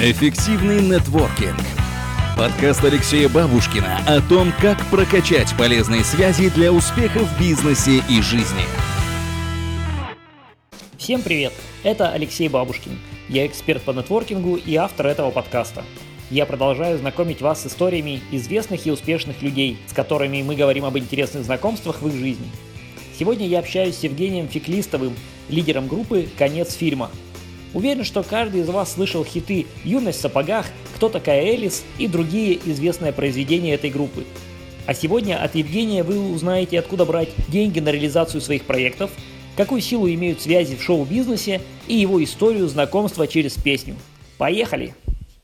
Эффективный нетворкинг. Подкаст Алексея Бабушкина о том, как прокачать полезные связи для успеха в бизнесе и жизни. Всем привет! Это Алексей Бабушкин. Я эксперт по нетворкингу и автор этого подкаста. Я продолжаю знакомить вас с историями известных и успешных людей, с которыми мы говорим об интересных знакомствах в их жизни. Сегодня я общаюсь с Евгением Феклистовым, лидером группы «Конец фильма», Уверен, что каждый из вас слышал хиты «Юность в сапогах», «Кто такая Элис» и другие известные произведения этой группы. А сегодня от Евгения вы узнаете, откуда брать деньги на реализацию своих проектов, какую силу имеют связи в шоу-бизнесе и его историю знакомства через песню. Поехали!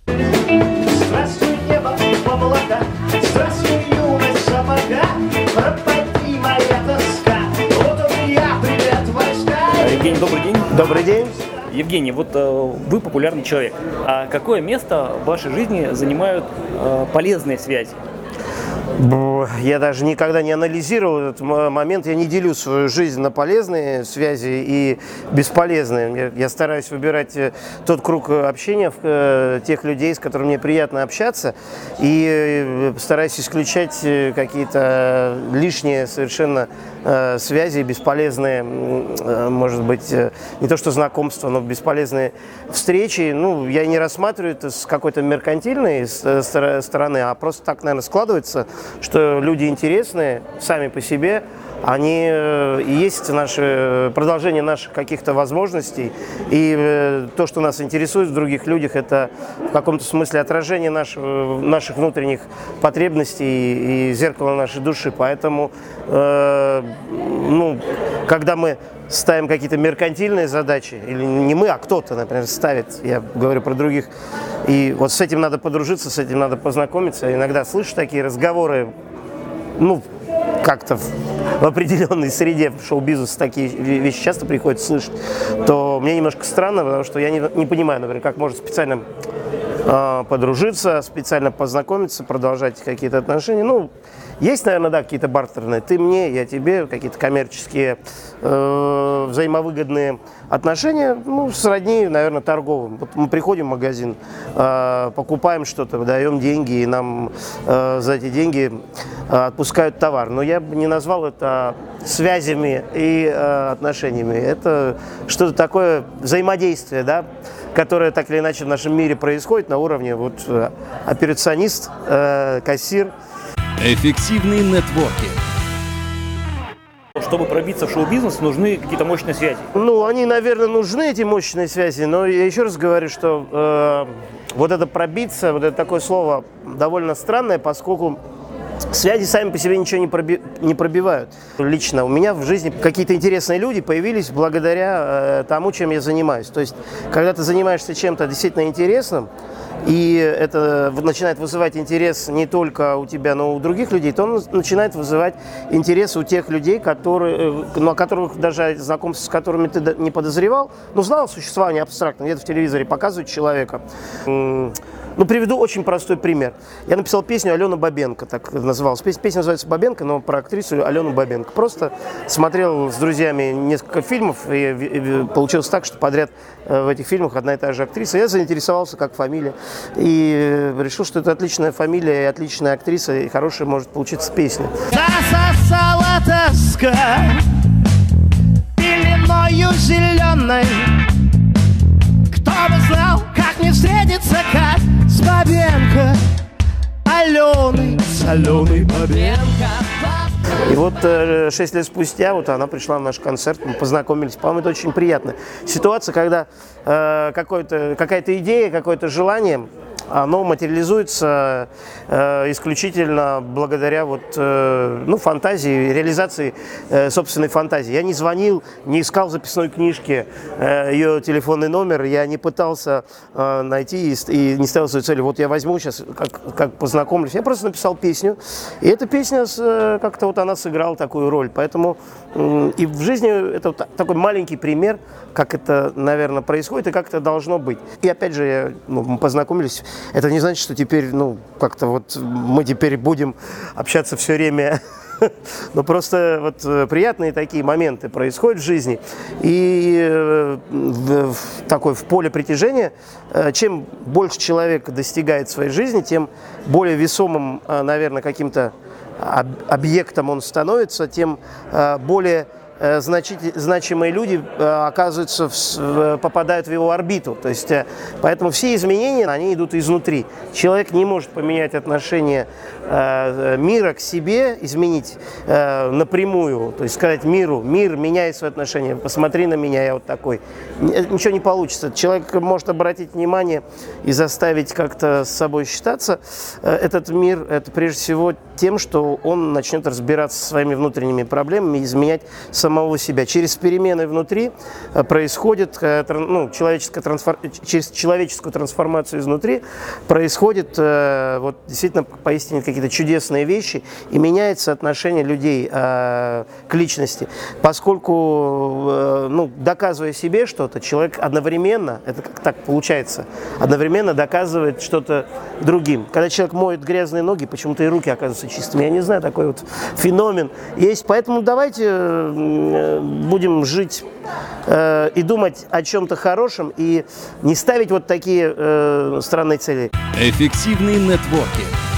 Здравствуй, небо, молока, здравствуй, юность сапога, пропади моя тоска, вот он я, привет, войска. Евгений, добрый день. Добрый день. Евгений, вот э, вы популярный человек. А какое место в вашей жизни занимают э, полезные связи? Я даже никогда не анализировал этот момент. Я не делю свою жизнь на полезные связи и бесполезные. Я стараюсь выбирать э, тот круг общения э, тех людей, с которыми мне приятно общаться, и э, стараюсь исключать какие-то лишние совершенно связи, бесполезные, может быть, не то что знакомства, но бесполезные встречи. Ну, я не рассматриваю это с какой-то меркантильной стороны, а просто так, наверное, складывается, что люди интересные сами по себе, они э, и есть наши, продолжение наших каких-то возможностей. И э, то, что нас интересует в других людях, это в каком-то смысле отражение нашего, наших внутренних потребностей и зеркало нашей души. Поэтому, э, ну, когда мы ставим какие-то меркантильные задачи, или не мы, а кто-то, например, ставит, я говорю про других, и вот с этим надо подружиться, с этим надо познакомиться. Иногда слышу такие разговоры, ну, как-то в определенной среде в шоу-бизнесе такие вещи часто приходится слышать, то мне немножко странно, потому что я не, не понимаю, например, как можно специально подружиться, специально познакомиться, продолжать какие-то отношения. Ну, есть, наверное, да, какие-то бартерные. Ты мне, я тебе, какие-то коммерческие э, взаимовыгодные отношения, ну, сродни, наверное, торговым. Вот мы приходим в магазин, э, покупаем что-то, даем деньги, и нам э, за эти деньги э, отпускают товар. Но я бы не назвал это связями и э, отношениями. Это что-то такое взаимодействие, да, которое так или иначе в нашем мире происходит на уровне вот э, операционист, э, кассир – Эффективный нетворкинг. Чтобы пробиться в шоу-бизнес, нужны какие-то мощные связи. Ну, они, наверное, нужны, эти мощные связи, но я еще раз говорю, что э, вот это пробиться, вот это такое слово довольно странное, поскольку Связи сами по себе ничего не, проби не пробивают. Лично у меня в жизни какие-то интересные люди появились благодаря э, тому, чем я занимаюсь. То есть, когда ты занимаешься чем-то действительно интересным, и это начинает вызывать интерес не только у тебя, но и у других людей, то он начинает вызывать интерес у тех людей, которые, ну, о которых даже знакомство с которыми ты не подозревал, но знал существование абстрактно, где-то в телевизоре показывают человека. Ну, приведу очень простой пример. Я написал песню Алена Бабенко, так называлась. Песня, песня называется Бабенко, но про актрису Алену Бабенко. Просто смотрел с друзьями несколько фильмов, и получилось так, что подряд э, в этих фильмах одна и та же актриса. Я заинтересовался, как фамилия, и решил, что это отличная фамилия и отличная актриса, и хорошая может получиться песня. Засосала тоска пеленою зеленой Кто бы знал, как мне встретиться, как с Бабенко Аленой, с Аленой Бабенко и вот э, шесть лет спустя вот она пришла на наш концерт, мы познакомились. По-моему, это очень приятно. Ситуация, когда э, какая-то идея, какое-то желание оно материализуется э, исключительно благодаря вот, э, ну, фантазии, реализации э, собственной фантазии. Я не звонил, не искал записной книжке э, ее телефонный номер, я не пытался э, найти и, и не ставил свою цель. Вот я возьму сейчас, как, как познакомлюсь. Я просто написал песню, и эта песня э, как-то вот она сыграла такую роль. Поэтому э, и в жизни это вот такой маленький пример, как это, наверное, происходит и как это должно быть. И опять же, ну, мы познакомились это не значит, что теперь, ну, как-то вот мы теперь будем общаться все время но просто вот э, приятные такие моменты происходят в жизни. И э, в, в, такой в поле притяжения, э, чем больше человек достигает своей жизни, тем более весомым, наверное, каким-то объектом он становится, тем более значимые люди э, оказываются, в, попадают в его орбиту. То есть, э, поэтому все изменения, они идут изнутри. Человек не может поменять отношение мира к себе, изменить напрямую. То есть сказать миру, мир, меняет свои отношения, посмотри на меня, я вот такой. Ничего не получится. Человек может обратить внимание и заставить как-то с собой считаться. Этот мир, это прежде всего тем, что он начнет разбираться со своими внутренними проблемами, изменять самого себя. Через перемены внутри э, происходит, э, ну, человеческая трансфор... через человеческую трансформацию изнутри происходит э, вот, действительно поистине какие-то чудесные вещи и меняется отношение людей к личности. Поскольку, ну, доказывая себе что-то, человек одновременно, это как так получается, одновременно доказывает что-то другим. Когда человек моет грязные ноги, почему-то и руки оказываются чистыми. Я не знаю, такой вот феномен есть. Поэтому давайте будем жить э, и думать о чем-то хорошем и не ставить вот такие э, странные цели. Эффективный нетворкинг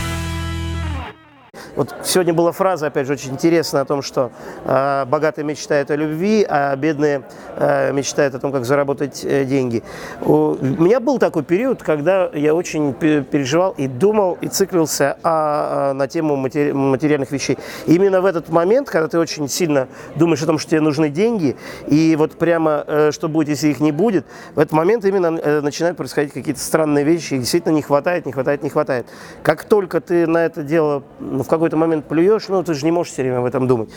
вот сегодня была фраза, опять же, очень интересная о том, что э, богатые мечтают о любви, а бедные э, мечтают о том, как заработать э, деньги. У меня был такой период, когда я очень переживал и думал, и циклился о, о, на тему матери, материальных вещей. И именно в этот момент, когда ты очень сильно думаешь о том, что тебе нужны деньги, и вот прямо э, что будет, если их не будет, в этот момент именно э, начинают происходить какие-то странные вещи, и действительно не хватает, не хватает, не хватает. Как только ты на это дело ну, в какой какой-то момент плюешь, ну ты же не можешь все время об этом думать.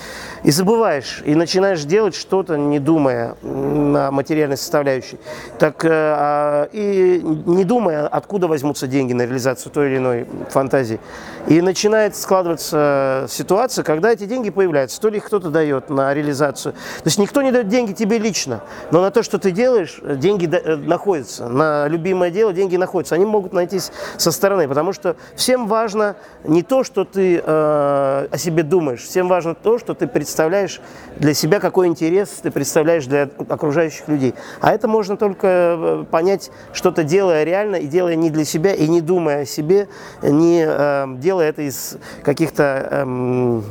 И забываешь, и начинаешь делать что-то, не думая на материальной составляющей. Так, э, а, и не думая, откуда возьмутся деньги на реализацию той или иной фантазии. И начинает складываться ситуация, когда эти деньги появляются. То ли их кто-то дает на реализацию. То есть никто не дает деньги тебе лично, но на то, что ты делаешь, деньги э, находятся. На любимое дело деньги находятся. Они могут найтись со стороны, потому что всем важно не то, что ты э, о себе думаешь. Всем важно то, что ты представляешь для себя, какой интерес ты представляешь для окружающих людей. А это можно только э, понять, что-то делая реально, и делая не для себя, и не думая о себе, не э, делая это из каких-то эм,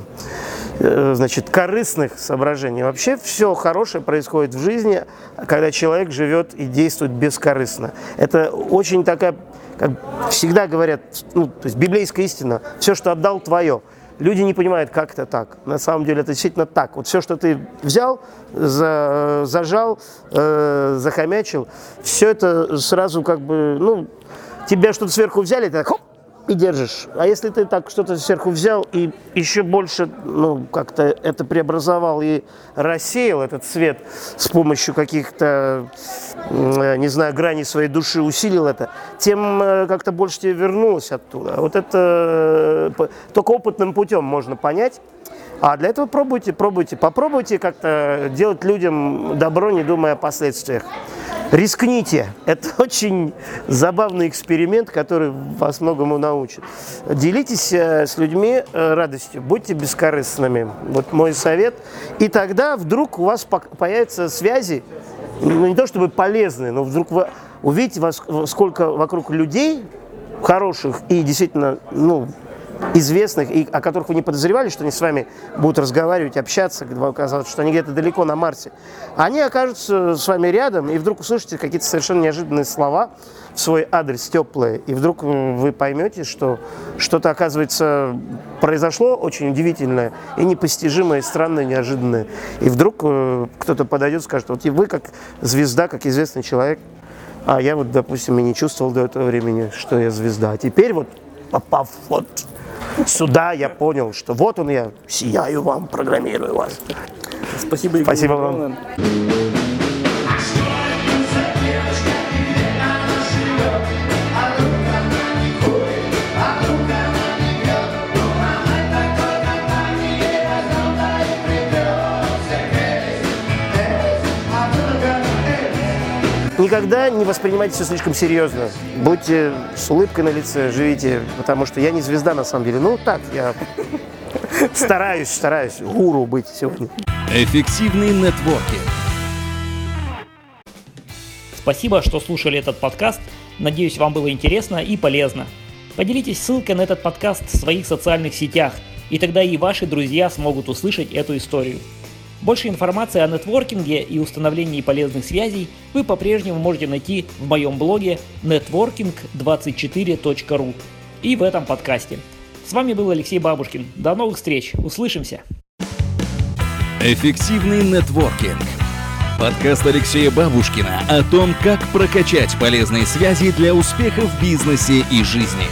э, значит, корыстных соображений. Вообще все хорошее происходит в жизни, когда человек живет и действует бескорыстно. Это очень такая как всегда говорят, ну, то есть библейская истина, все, что отдал, твое. Люди не понимают, как это так. На самом деле это действительно так. Вот все, что ты взял, за, зажал, э, захомячил, все это сразу как бы, ну, тебя что-то сверху взяли, так, хоп, и держишь. А если ты так что-то сверху взял и еще больше, ну, как-то это преобразовал и рассеял этот свет с помощью каких-то, не знаю, граней своей души, усилил это, тем э, как-то больше тебе вернулось оттуда. Вот это э, только опытным путем можно понять. А для этого пробуйте, пробуйте, попробуйте как-то делать людям добро, не думая о последствиях. Рискните. Это очень забавный эксперимент, который вас многому научит. Делитесь э, с людьми э, радостью, будьте бескорыстными. Вот мой совет. И тогда вдруг у вас появятся связи, ну не то чтобы полезные, но вдруг вы увидите, сколько вокруг людей хороших и действительно ну, известных, и о которых вы не подозревали, что они с вами будут разговаривать, общаться, когда оказалось, что они где-то далеко на Марсе, они окажутся с вами рядом, и вдруг услышите какие-то совершенно неожиданные слова в свой адрес теплые, и вдруг вы поймете, что что-то, оказывается, произошло очень удивительное и непостижимое, и странное, и неожиданное. И вдруг э, кто-то подойдет и скажет, вот и вы как звезда, как известный человек, а я вот, допустим, и не чувствовал до этого времени, что я звезда. А теперь вот попав вот сюда, я понял, что вот он я, сияю вам, программирую вас. Спасибо, Игорь. Спасибо вам. Никогда не воспринимайте все слишком серьезно. Будьте с улыбкой на лице, живите, потому что я не звезда на самом деле. Ну так, я Стараюсь, стараюсь гуру быть сегодня. Эффективный нетворкинг. Спасибо, что слушали этот подкаст. Надеюсь, вам было интересно и полезно. Поделитесь ссылкой на этот подкаст в своих социальных сетях, и тогда и ваши друзья смогут услышать эту историю. Больше информации о нетворкинге и установлении полезных связей вы по-прежнему можете найти в моем блоге networking24.ru и в этом подкасте. С вами был Алексей Бабушкин. До новых встреч. Услышимся. Эффективный нетворкинг. Подкаст Алексея Бабушкина о том, как прокачать полезные связи для успеха в бизнесе и жизни.